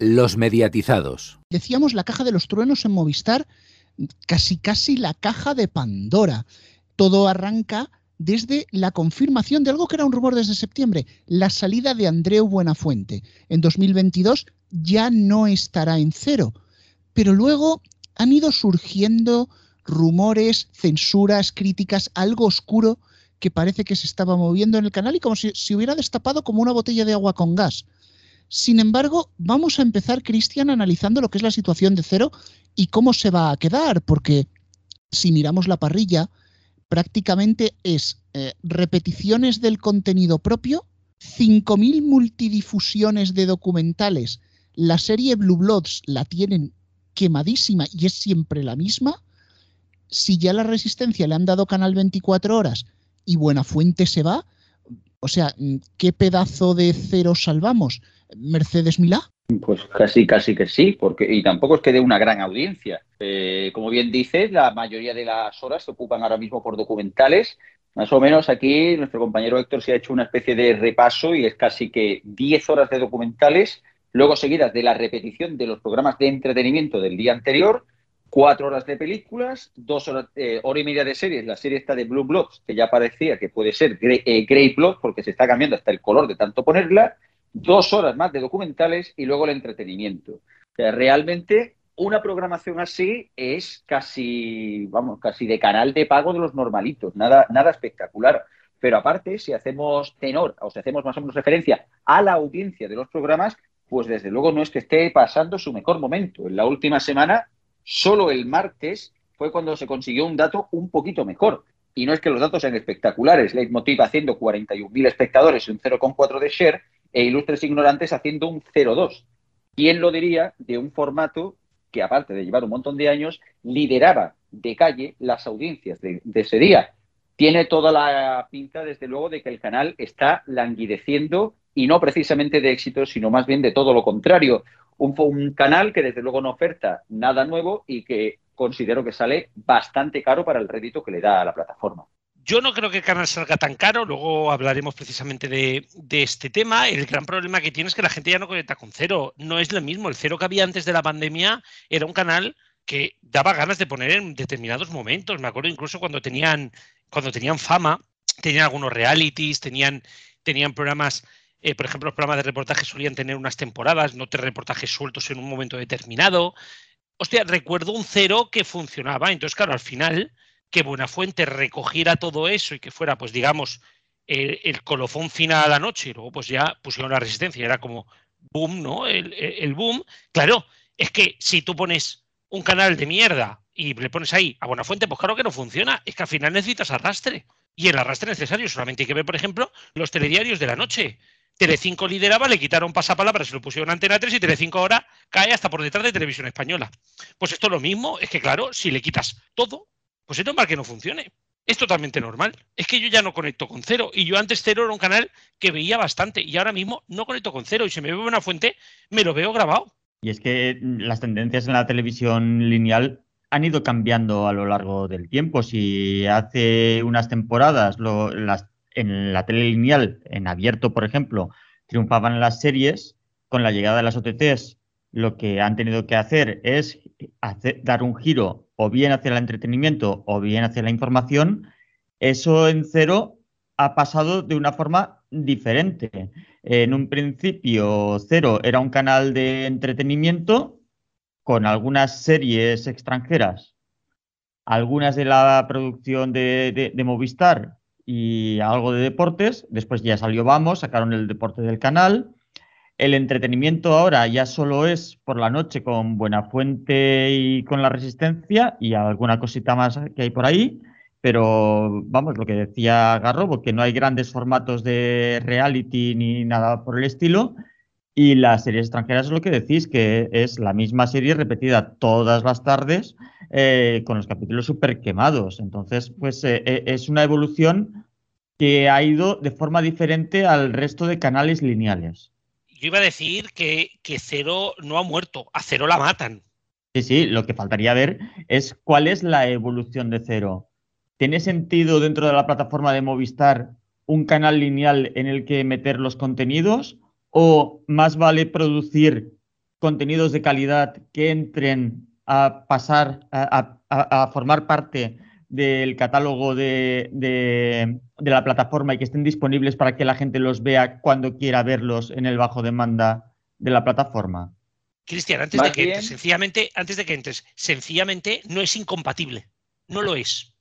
Los mediatizados. Decíamos la caja de los truenos en Movistar, casi casi la caja de Pandora. Todo arranca desde la confirmación de algo que era un rumor desde septiembre, la salida de Andreu Buenafuente. En 2022 ya no estará en cero. Pero luego han ido surgiendo rumores, censuras, críticas, algo oscuro que parece que se estaba moviendo en el canal y como si se hubiera destapado como una botella de agua con gas. Sin embargo, vamos a empezar, Cristian, analizando lo que es la situación de cero y cómo se va a quedar, porque si miramos la parrilla, prácticamente es eh, repeticiones del contenido propio, 5.000 multidifusiones de documentales. La serie Blue Bloods la tienen quemadísima y es siempre la misma. Si ya la resistencia le han dado canal 24 horas y Buena Fuente se va, o sea, ¿qué pedazo de cero salvamos? ¿Mercedes Milá? Pues casi, casi que sí, porque y tampoco es que dé una gran audiencia. Eh, como bien dices, la mayoría de las horas se ocupan ahora mismo por documentales. Más o menos aquí nuestro compañero Héctor se ha hecho una especie de repaso y es casi que 10 horas de documentales, luego seguidas de la repetición de los programas de entretenimiento del día anterior, cuatro horas de películas, dos horas, eh, hora y media de series, la serie está de Blue Bloods, que ya parecía que puede ser Grey, eh, Grey Blood, porque se está cambiando hasta el color de tanto ponerla, dos horas más de documentales y luego el entretenimiento. Realmente una programación así es casi, vamos, casi de canal de pago de los normalitos, nada, nada espectacular. Pero aparte, si hacemos tenor o si hacemos más o menos referencia a la audiencia de los programas, pues desde luego no es que esté pasando su mejor momento. En la última semana, solo el martes fue cuando se consiguió un dato un poquito mejor. Y no es que los datos sean espectaculares. Leitmotiv haciendo 41.000 espectadores y un 0,4 de share e Ilustres Ignorantes haciendo un 0-2. ¿Quién lo diría de un formato que, aparte de llevar un montón de años, lideraba de calle las audiencias de, ese día? Tiene toda la pinta, desde luego, de que el canal está languideciendo y no precisamente de éxito, sino más bien de todo lo contrario. Un, un canal que, desde luego, no oferta nada nuevo y que considero que sale bastante caro para el rédito que le da a la plataforma. Yo no creo que el canal salga tan caro, luego hablaremos precisamente de, este tema. El gran problema que tiene es que la gente ya no conecta con cero. No es lo mismo. El cero que había antes de la pandemia era un canal que daba ganas de poner en determinados momentos. Me acuerdo incluso cuando tenían, cuando tenían fama, tenían algunos realities, tenían, tenían programas, eh, por ejemplo, los programas de reportaje solían tener unas temporadas, no te reportajes sueltos en un momento determinado. Hostia, recuerdo un cero que funcionaba. Entonces, claro, al final que Buenafuente recogiera todo eso y que fuera, pues digamos, el, colofón final a la noche y luego pues ya pusieron la resistencia, era como boom, ¿no? El, boom. Claro, es que si tú pones un canal de mierda y le pones ahí a Buenafuente, pues claro que no funciona, es que al final necesitas arrastre. Y el arrastre necesario, solamente hay que ver, por ejemplo, los telediarios de la noche. Telecinco lideraba, le quitaron pasapalabra, se lo pusieron Antena 3 y Telecinco ahora cae hasta por detrás de Televisión Española. Pues esto es lo mismo, es que claro, si le quitas todo, pues es normal que no funcione. Es totalmente normal. Es que yo ya no conecto con cero. Y yo antes cero era un canal que veía bastante. Y ahora mismo no conecto con cero. Y si me veo una fuente, me lo veo grabado. Y es que las tendencias en la televisión lineal han ido cambiando a lo largo del tiempo. Si hace unas temporadas en la tele lineal, en abierto, por ejemplo, triunfaban las series, con la llegada de las OTTs, lo que han tenido que hacer es dar un giro o bien hacia el entretenimiento o bien hacia la información, eso en cero ha pasado de una forma diferente. En un principio, Cero era un canal de entretenimiento con algunas series extranjeras, algunas de la producción de, Movistar y algo de deportes. Después ya salió Vamos, sacaron el deporte del canal. El entretenimiento ahora ya solo es por la noche con Buena Fuente y con la Resistencia y alguna cosita más que hay por ahí. Pero vamos, lo que decía Garro, porque no hay grandes formatos de reality ni nada por el estilo. Y las series extranjeras es lo que decís, que es la misma serie repetida todas las tardes eh, con los capítulos súper quemados. Entonces, pues eh, eh, es una evolución que ha ido de forma diferente al resto de canales lineales yo iba a decir que, Cero no ha muerto, a Cero la matan. Sí, sí, lo que faltaría ver es cuál es la evolución de Cero. ¿Tiene sentido dentro de la plataforma de Movistar un canal lineal en el que meter los contenidos? ¿O más vale producir contenidos de calidad que entren a pasar, a, formar parte del catálogo de, de, la plataforma y que estén disponibles para que la gente los vea cuando quiera verlos en el bajo demanda de la plataforma? Cristian, antes de que entres, sencillamente, antes de que entres, sencillamente no es incompatible. No lo es.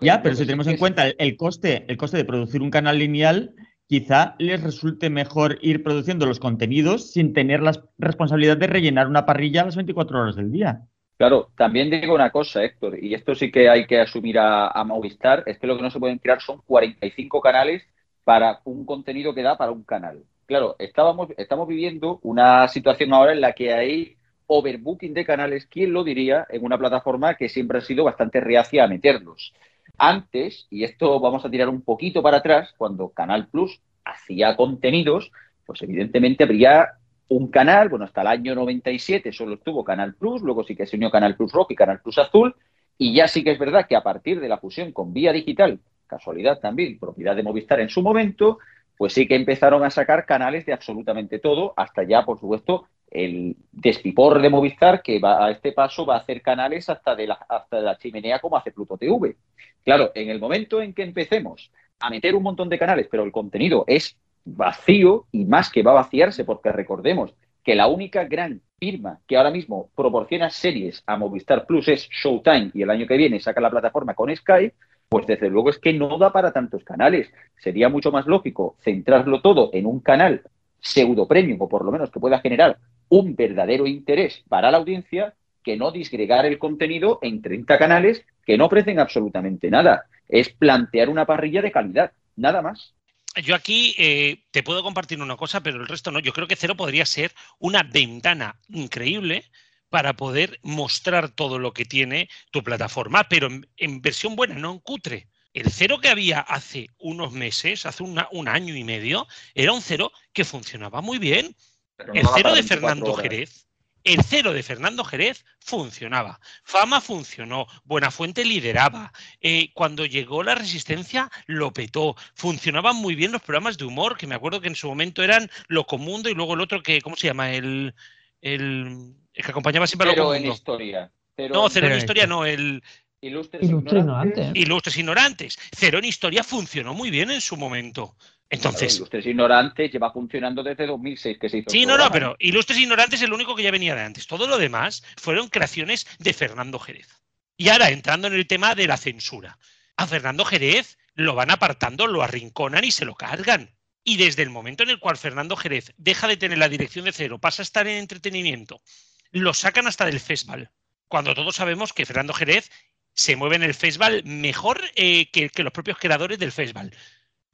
Ya, pero si tenemos en cuenta el, coste, el coste de producir un canal lineal, quizá les resulte mejor ir produciendo los contenidos sin tener la responsabilidad de rellenar una parrilla a las 24 horas del día. Claro, también digo una cosa, Héctor, y esto sí que hay que asumir a, a Movistar, es que lo que no se pueden crear son 45 canales para un contenido que da para un canal. Claro, estábamos, estamos viviendo una situación ahora en la que hay overbooking de canales, ¿quién lo diría? En una plataforma que siempre ha sido bastante reacia a meterlos. Antes, y esto vamos a tirar un poquito para atrás, cuando Canal Plus hacía contenidos, pues evidentemente habría un canal, bueno, hasta el año 97 solo estuvo Canal Plus, luego sí que se unió Canal Plus Rock y Canal Plus Azul, y ya sí que es verdad que a partir de la fusión con Vía Digital, casualidad también, propiedad de Movistar en su momento, pues sí que empezaron a sacar canales de absolutamente todo, hasta ya, por supuesto, el despipor de Movistar, que va a este paso va a hacer canales hasta de la, hasta de la chimenea como hace Pluto TV. Claro, en el momento en que empecemos a meter un montón de canales, pero el contenido es vacío y más que va a vaciarse, porque recordemos que la única gran firma que ahora mismo proporciona series a Movistar Plus es Showtime y el año que viene saca la plataforma con Sky, pues desde luego es que no da para tantos canales. Sería mucho más lógico centrarlo todo en un canal pseudo premium o por lo menos que pueda generar un verdadero interés para la audiencia que no disgregar el contenido en 30 canales que no ofrecen absolutamente nada. Es plantear una parrilla de calidad, nada más. Yo aquí eh, te puedo compartir una cosa, pero el resto no. Yo creo que Cero podría ser una ventana increíble para poder mostrar todo lo que tiene tu plataforma, pero en, versión buena, no en cutre. El cero que había hace unos meses, hace un año y medio, era un cero que funcionaba muy bien. el cero de Fernando Jerez, el cero de Fernando Jerez funcionaba. Fama funcionó. Buenafuente lideraba. Eh, cuando llegó la resistencia, lo petó. Funcionaban muy bien los programas de humor, que me acuerdo que en su momento eran Lo Comundo y luego el otro que, ¿cómo se llama? El, el, que acompañaba siempre a lo en historia. no, cero en historia no, el... Ilustres, ignorantes. Ilustres ignorantes. Cero en historia funcionó muy bien en su momento. Entonces. Ilustres Ignorantes lleva funcionando desde 2006 que se hizo. Sí, no, no, pero Ilustres Ignorantes es el único que ya venía de antes. Todo lo demás fueron creaciones de Fernando Jerez. Y ahora, entrando en el tema de la censura. A Fernando Jerez lo van apartando, lo arrinconan y se lo cargan. Y desde el momento en el cual Fernando Jerez deja de tener la dirección de cero, pasa a estar en entretenimiento, lo sacan hasta del festival. Cuando todos sabemos que Fernando Jerez se mueve en el festival mejor eh, que, los propios creadores del festival.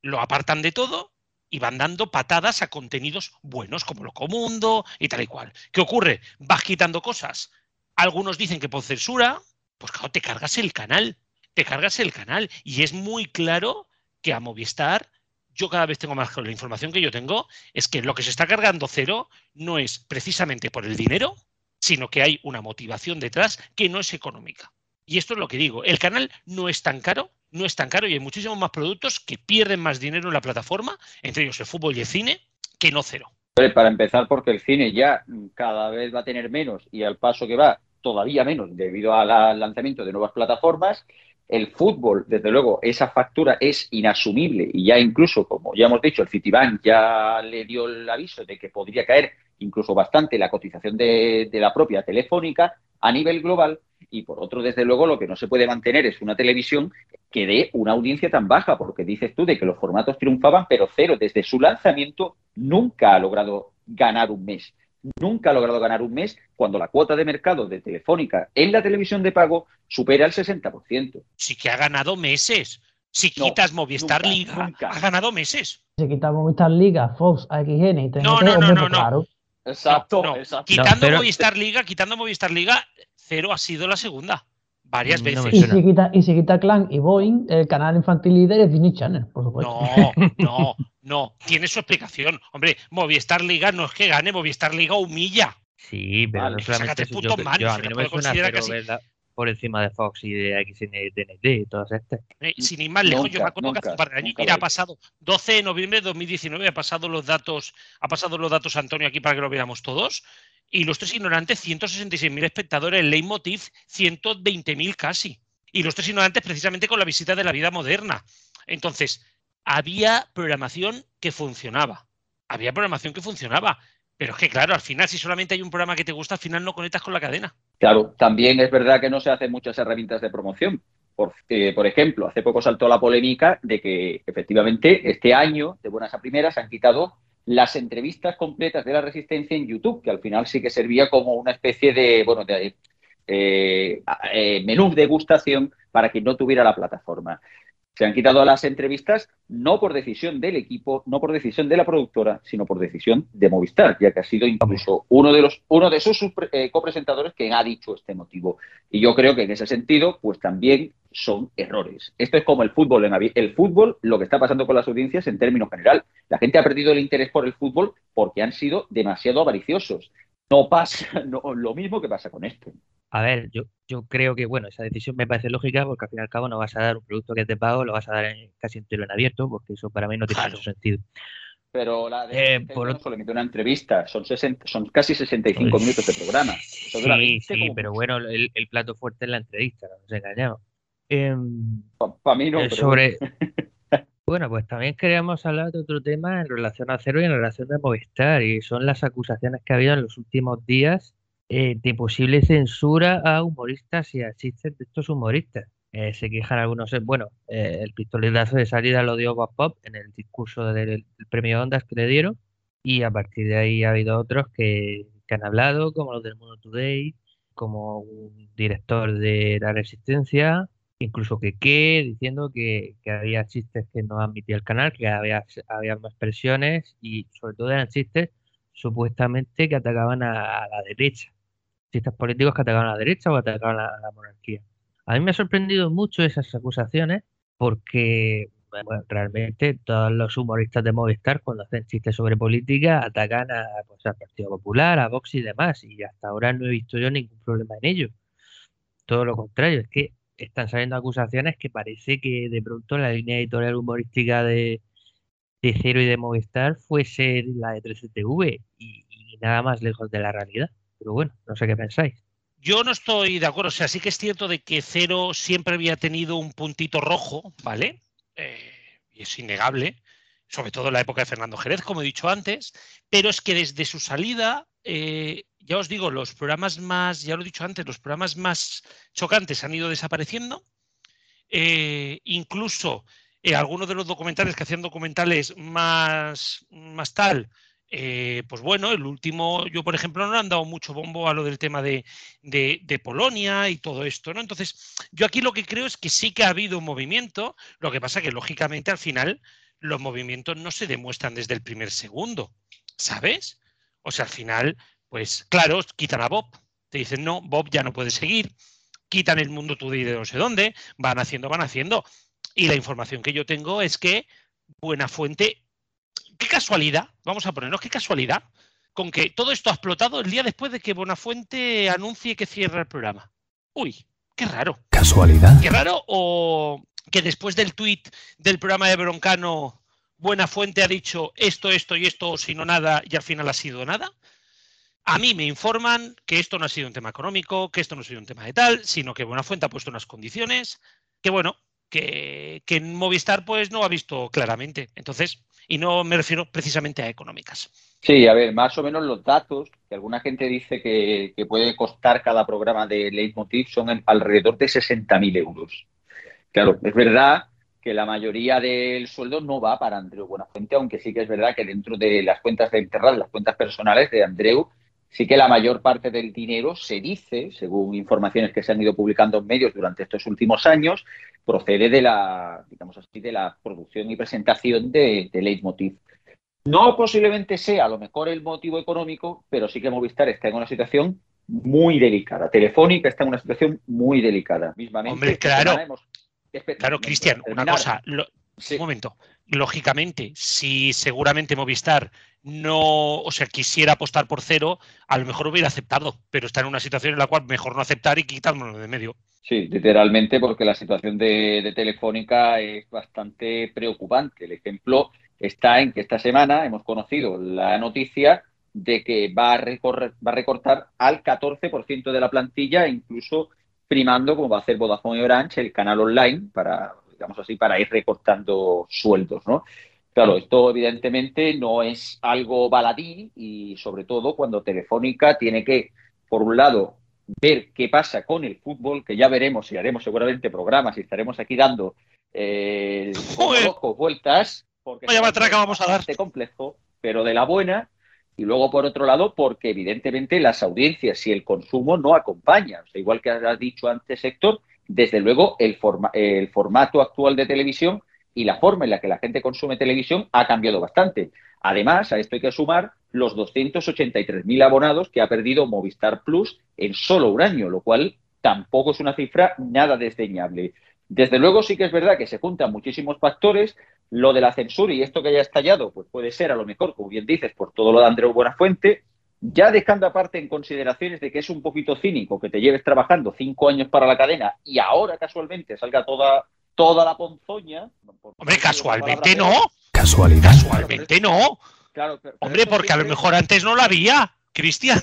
Lo apartan de todo y van dando patadas a contenidos buenos como lo Comundo y tal y cual. ¿Qué ocurre? Vas quitando cosas. Algunos dicen que por censura, pues claro, te cargas el canal. Te cargas el canal. Y es muy claro que a Movistar yo cada vez tengo más la información que yo tengo es que lo que se está cargando cero no es precisamente por el dinero, sino que hay una motivación detrás que no es económica. Y esto es lo que digo, el canal no es tan caro, no es tan caro y hay muchísimos más productos que pierden más dinero en la plataforma, entre ellos el fútbol y el cine, que no cero. Para empezar, porque el cine ya cada vez va a tener menos y al paso que va todavía menos debido al lanzamiento de nuevas plataformas, el fútbol, desde luego, esa factura es inasumible y ya incluso, como ya hemos dicho, el Citibank ya le dio el aviso de que podría caer incluso bastante la cotización de, de la propia telefónica a nivel global y por otro, desde luego, lo que no se puede mantener es una televisión que dé una audiencia tan baja, porque dices tú de que los formatos triunfaban, pero cero, desde su lanzamiento nunca ha logrado ganar un mes nunca ha logrado ganar un mes cuando la cuota de mercado de Telefónica en la televisión de pago supera el 60%. Sí que ha ganado meses. Si quitas Movistar Liga, ha ganado meses. Si quitas Movistar Liga, Fox, AXN y TNT, no, no, no, no, no. Exacto, Quitando Movistar Liga, quitando Movistar Liga, cero ha sido la segunda. Varias veces. y, si quita, y si quita Clan y Boeing, el canal infantil líder es Disney Channel, por supuesto. No, no, no. Tiene su explicación. Hombre, Movistar Liga no es que gane, Movistar Liga humilla. Sí, pero no solamente eso. Yo, yo, a mí no me suena casi... por encima de Fox y de XN y TNT y todas estas. Eh, sin ir más lejos, yo me acuerdo que hace un par de años, mira, ha pasado 12 de noviembre de 2019, ha pasado los datos, ha pasado los datos Antonio aquí para que lo veamos todos. Y Los Tres Ignorantes, 166.000 espectadores. Leitmotiv, 120.000 casi. Y Los Tres Ignorantes precisamente con la visita de la vida moderna. Entonces, había programación que funcionaba. Había programación que funcionaba. Pero es que, claro, al final, si solamente hay un programa que te gusta, al final no conectas con la cadena. Claro, también es verdad que no se hacen muchas herramientas de promoción. Por, eh, por, ejemplo, hace poco saltó la polémica de que efectivamente este año, de buenas a primeras, han quitado las entrevistas completas de la Resistencia en YouTube, que al final sí que servía como una especie de, bueno, de eh, eh, menú de degustación para que no tuviera la plataforma. Se han quitado las entrevistas no por decisión del equipo, no por decisión de la productora, sino por decisión de Movistar, ya que ha sido incluso uno de los uno de sus eh, copresentadores quien ha dicho este motivo. Y yo creo que en ese sentido, pues también son errores. Esto es como el fútbol. En el fútbol, lo que está pasando con las audiencias en términos general. La gente ha perdido el interés por el fútbol porque han sido demasiado avariciosos. No pasa lo mismo que pasa con esto. A ver, yo, yo creo que, bueno, esa decisión me parece lógica porque al fin y al cabo no vas a dar un producto que es de pago, lo vas a dar casi entero en abierto, porque eso para mí no tiene mucho sentido. Pero la de eh, por solamente una entrevista, son, son casi 65 pues minutos de programa. sí, sí, pero bueno, el, plato fuerte es la entrevista, no nos engañamos. Em, Para mí no. Eh, sobre... bueno, pues también queríamos hablar de otro tema en relación a Cero y en relación a Movistar, y son las acusaciones que ha habido en los últimos días eh, de posible censura a humoristas y a chistes de estos humoristas. Eh, se quejan algunos, eh, bueno, el pistoletazo de salida lo dio Bob Pop en el discurso del, premio Ondas que le dieron y a partir de ahí ha habido otros que, han hablado, como los del Mundo Today, como un director de la Resistencia, incluso que qué, diciendo que, había chistes que no admitía el canal, que había, había más presiones y sobre todo eran chistes supuestamente que atacaban a la derecha políticos que atacaban a la derecha o atacaban a la monarquía. A mí me ha sorprendido mucho esas acusaciones porque realmente todos los humoristas de Movistar cuando hacen chistes sobre política atacan pues, al Partido Popular, a Vox y demás y hasta ahora no he visto yo ningún problema en ello. Todo lo contrario, es que están saliendo acusaciones que parece que de pronto la línea editorial humorística de, Cero y de Movistar fuese la de 3TV y nada más lejos de la realidad. Pero bueno, no sé qué pensáis. Yo no estoy de acuerdo. O sea, sí que es cierto de que Cero siempre había tenido un puntito rojo, ¿vale? Eh, y es innegable, sobre todo en la época de Fernando Jerez, como he dicho antes, pero es que desde su salida, eh, ya os digo, los programas más, ya lo he dicho antes, los programas más chocantes han ido desapareciendo. Eh, incluso algunos de los documentales que hacían documentales más, más tal, eh, pues bueno, el último, yo por ejemplo no han dado mucho bombo a lo del tema de, Polonia y todo esto, ¿no? Entonces, yo aquí lo que creo es que sí que ha habido un movimiento, lo que pasa que lógicamente al final los movimientos no se demuestran desde el primer segundo, ¿sabes? O sea, al final, pues claro, quitan a Bob, te dicen, no, Bob ya no puede seguir, quitan el mundo tú de no sé dónde, van haciendo, van haciendo. Y la información que yo tengo es que Buena Fuente qué casualidad, vamos a ponernos, qué casualidad, con que todo esto ha explotado el día después de que Bonafuente anuncie que cierra el programa. Uy, qué raro. ¿Casualidad? Qué raro o que después del tuit del programa de Broncano, Buenafuente ha dicho esto, esto y esto, si no nada, y al final ha sido nada. A mí me informan que esto no ha sido un tema económico, que esto no ha sido un tema de tal, sino que Buenafuente ha puesto unas condiciones que, bueno, que, que en Movistar pues no ha visto claramente. Entonces, y no me refiero precisamente a económicas. Sí, a ver, más o menos los datos que alguna gente dice que, puede costar cada programa de Leitmotiv son alrededor de 60.000 euros. Claro, es verdad que la mayoría del sueldo no va para Andreu Buenafuente, aunque sí que es verdad que dentro de las cuentas de enterrar, las cuentas personales de Andreu, sí que la mayor parte del dinero se dice, según informaciones que se han ido publicando en medios durante estos últimos años, procede de la, digamos así, de la producción y presentación de, de Leitmotiv. No posiblemente sea a lo mejor el motivo económico, pero sí que Movistar está en una situación muy delicada. Telefónica está en una situación muy delicada. Mismamente, Hombre, claro. claro, Cristian, una cosa. Un momento. Lógicamente, si seguramente Movistar no, o sea, quisiera apostar por cero, a lo mejor hubiera aceptado, pero está en una situación en la cual mejor no aceptar y quitármelo de medio. Sí, literalmente, porque la situación de, Telefónica es bastante preocupante. El ejemplo está en que esta semana hemos conocido la noticia de que va a, recorrer, va a recortar al 14% de la plantilla, incluso primando, como va a hacer Vodafone y Orange, el canal online para, digamos así, para ir recortando sueldos, ¿no? Claro, esto evidentemente no es algo baladí y sobre todo cuando Telefónica tiene que, por un lado, ver qué pasa con el fútbol, que ya veremos y haremos seguramente programas y estaremos aquí dando eh, vueltas, porque Vaya matraca vamos a dar. complejo, pero de la buena, y luego por otro lado, porque evidentemente las audiencias y el consumo no acompañan. O sea, igual que has dicho antes, Héctor, desde luego el, formato actual de televisión y la forma en la que la gente consume televisión ha cambiado bastante. Además, a esto hay que sumar los 283.000 abonados que ha perdido Movistar Plus en solo un año, lo cual tampoco es una cifra nada desdeñable. Desde luego sí que es verdad que se juntan muchísimos factores. Lo de la censura y esto que haya estallado, pues puede ser a lo mejor, como bien dices, por todo lo de Andreu Buenafuente, ya dejando aparte en consideraciones de que es un poquito cínico que te lleves trabajando cinco años para la cadena y ahora casualmente salga toda, toda la ponzoña. Hombre, casualmente no. Casualidad. Casualmente no. Claro, pero, Hombre, porque a lo mejor antes no la había, Cristian.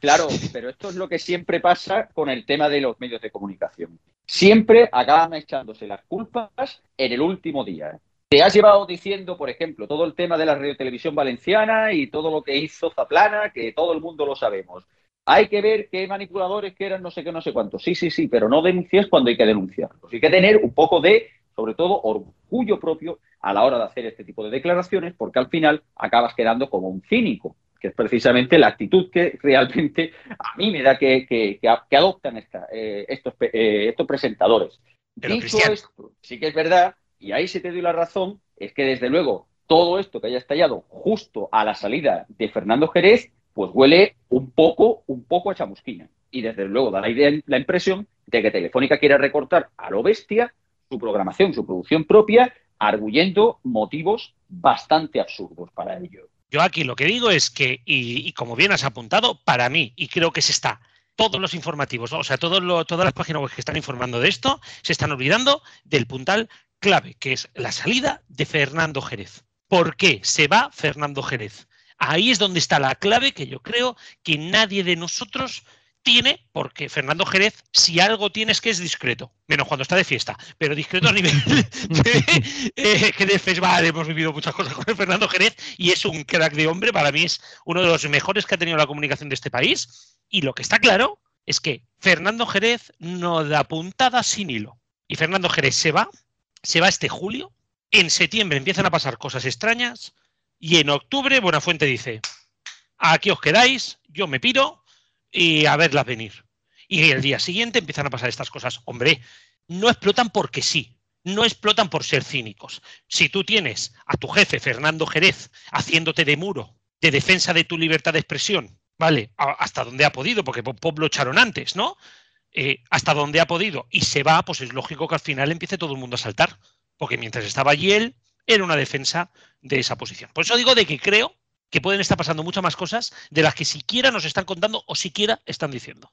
Claro, pero esto es lo que siempre pasa con el tema de los medios de comunicación. Siempre acaban echándose las culpas en el último día. Te has llevado diciendo, por ejemplo, todo el tema de la radiotelevisión valenciana y todo lo que hizo Zaplana, que todo el mundo lo sabemos. Hay que ver qué manipuladores que eran no sé qué, no sé cuántos. Sí, sí, sí, pero no denuncies cuando hay que denunciarlos. Hay que tener un poco de, sobre todo, orgullo propio a la hora de hacer este tipo de declaraciones, porque al final acabas quedando como un cínico que es precisamente la actitud que realmente a mí me da que, que, adoptan eh, estos, eh, estos presentadores. Dicho esto, sí que es verdad, y ahí se te doy la razón, es que desde luego todo esto que haya estallado justo a la salida de Fernando Jerez, pues huele un poco, un poco a chamusquina. Y desde luego da la, idea, la impresión de que Telefónica quiere recortar a lo bestia su programación, su producción propia, arguyendo motivos bastante absurdos para ello. Yo aquí lo que digo es que, y, como bien has apuntado, para mí, y creo que se está, todos los informativos, o sea, todas las páginas web que están informando de esto, se están olvidando del puntal clave, que es la salida de Fernando Jerez. ¿Por qué se va Fernando Jerez? Ahí es donde está la clave que yo creo que nadie de nosotros tiene, porque Fernando Jerez, si algo tiene es que es discreto, menos cuando está de fiesta, pero discreto a nivel de, eh, hemos vivido muchas cosas con Fernando Jerez y es un crack de hombre, para mí es uno de los mejores que ha tenido la comunicación de este país. Y lo que está claro es que Fernando Jerez no da puntada sin hilo. Y Fernando Jerez se va, se va este julio, en septiembre empiezan a pasar cosas extrañas y en octubre Buenafuente dice, aquí os quedáis, yo me piro, y a verlas venir. Y el día siguiente empiezan a pasar estas cosas. Hombre, no explotan porque sí, no explotan por ser cínicos. Si tú tienes a tu jefe, Fernando Jerez, haciéndote de muro, de defensa de tu libertad de expresión, ¿vale? Hasta donde ha podido, porque Pop lo echaron antes, ¿no? Eh, hasta donde ha podido y se va, pues es lógico que al final empiece todo el mundo a saltar, porque mientras estaba allí él, era una defensa de esa posición. Por eso digo de que creo que pueden estar pasando muchas más cosas de las que siquiera nos están contando o siquiera están diciendo.